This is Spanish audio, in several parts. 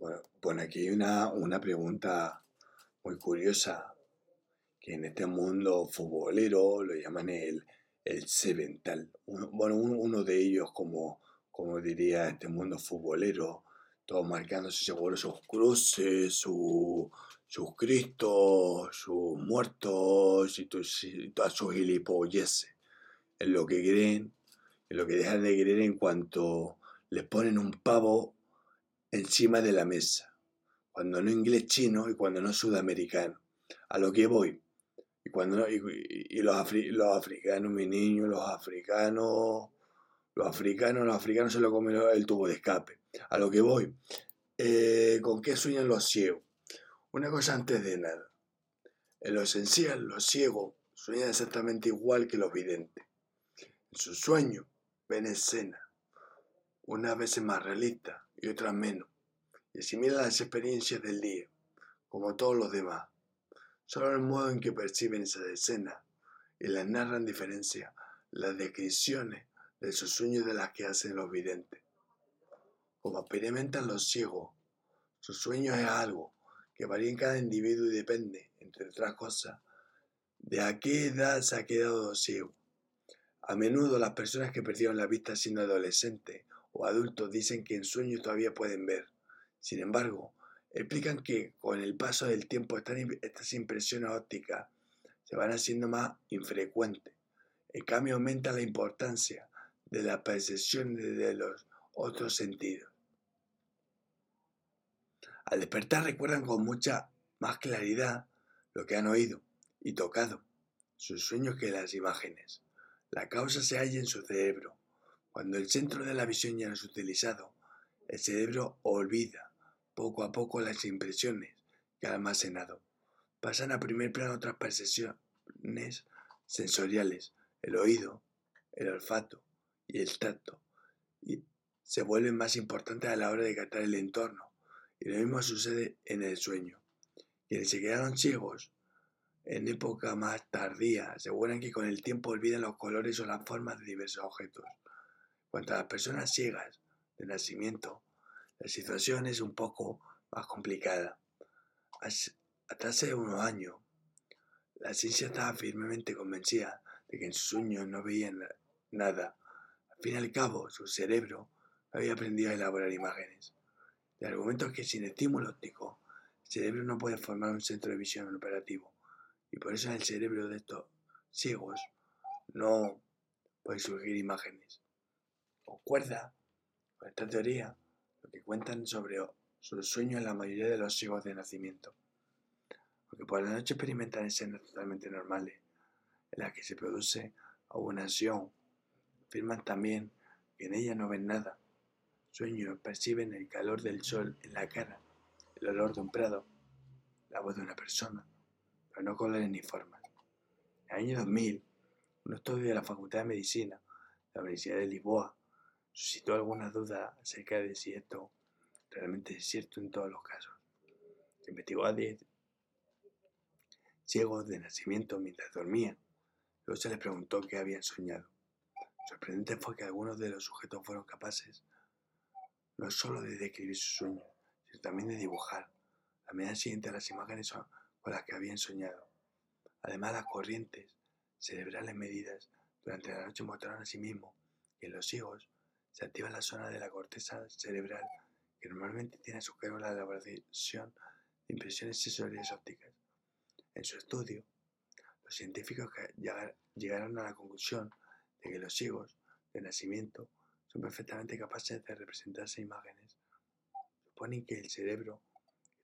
Bueno, aquí una, una pregunta muy curiosa, que en este mundo futbolero lo llaman el, el sevental. Bueno, un- uno de ellos, como, como diría este mundo futbolero, todos marcándose seguro sus cruces, su- sus cristos, sus muertos y, tus- y todas sus gilipolleces. En lo que creen, en lo que dejan de creer en cuanto les ponen un pavo encima de la mesa. Cuando no inglés chino y cuando no sudamericano. A lo que voy. Y, cuando no- y, los, afri- los africanos, mi niño, los africanos, los africanos, los africanos se lo comen el tubo de escape. A lo que voy. Eh, ¿Con qué sueñan los ciegos? Una cosa antes de nada. En lo esencial, los ciegos sueñan exactamente igual que los videntes. En sus sueños ven escenas, unas veces más realistas y otras menos, y asimilan las experiencias del día, como todos los demás. Solo el modo en que perciben esas escenas y las narran diferencia las descripciones de sus sueños de las que hacen los videntes. Como experimentan los ciegos, sus sueños es algo que varía en cada individuo y depende, entre otras cosas, de a qué edad se ha quedado ciego. A menudo las personas que perdieron la vista siendo adolescentes o adultos dicen que en sueños todavía pueden ver. Sin embargo, explican que con el paso del tiempo estas, impresiones ópticas se van haciendo más infrecuentes. En cambio, aumenta la importancia de la percepción de los otros sentidos. Al despertar recuerdan con mucha más claridad lo que han oído y tocado, sus sueños que las imágenes. La causa se halla en su cerebro. Cuando el centro de la visión ya no es utilizado, el cerebro olvida poco a poco las impresiones que ha almacenado. Pasan a primer plano otras percepciones sensoriales, el oído, el olfato y el tacto, y se vuelven más importantes a la hora de captar el entorno. Y lo mismo sucede en el sueño. Quienes se quedaron ciegos en época más tardía aseguran que con el tiempo olvidan los colores o las formas de diversos objetos. Cuanto a las personas ciegas de nacimiento, la situación es un poco más complicada. Hasta hace unos años, la ciencia estaba firmemente convencida de que en sus sueños no veían nada. Al fin y al cabo, su cerebro había aprendido a elaborar imágenes. El argumento es que sin estímulo óptico, el cerebro no puede formar un centro de visión operativo y por eso en el cerebro de estos ciegos no pueden surgir imágenes. Concuerda con esta teoría lo que cuentan sobre sus sueños en la mayoría de los ciegos de nacimiento. Aunque por la noche experimentan escenas totalmente normales, en las que se produce abonación, afirman también que en ellas no ven nada. Sueños perciben el calor del sol en la cara, el olor de un prado, la voz de una persona, pero no colores ni formas. En el año 2000, un estudio de la Facultad de Medicina de la Universidad de Lisboa suscitó algunas dudas acerca de si esto realmente es cierto en todos los casos. Investigó a 10 ciegos de nacimiento mientras dormían. Luego se les preguntó qué habían soñado. Sorprendente fue que algunos de los sujetos fueron capaces no solo de describir sus sueños, sino también de dibujar la mañana siguiente a las imágenes con las que habían soñado. Además, las corrientes cerebrales medidas durante la noche mostraron asimismo que en los ciegos se activa la zona de la corteza cerebral que normalmente tiene a su cargo la elaboración de impresiones sensoriales ópticas. En su estudio, los científicos llegaron a la conclusión de que los ciegos de nacimiento son perfectamente capaces de representarse imágenes. Suponen que el cerebro,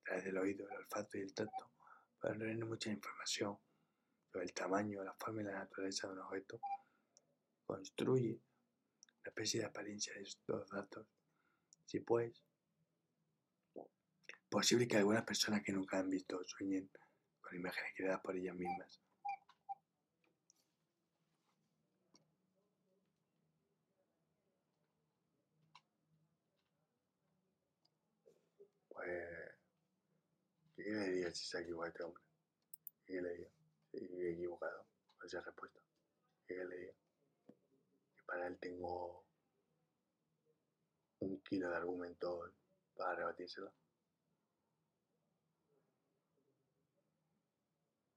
a través del oído, el olfato y el tacto, pueden reunir mucha información sobre el tamaño, la forma y la naturaleza de un objeto. Construye especie de apariencia de estos datos. Si pues, posible que algunas personas que nunca han visto sueñen con imágenes creadas por ellas mismas. Pues, ¿qué le diría si se ha equivocado este hombre? ¿Qué le diría? Si he equivocado con esa respuesta. ¿Qué le diría? canal tengo un kilo de argumentos para rebatírsela.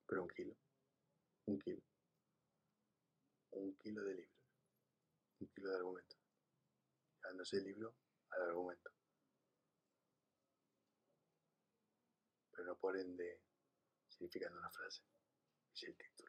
Pero un kilo, un kilo, un kilo de libros, un kilo de argumentos. Llevándose el libro al argumento. Pero no por ende significando una frase, es el título.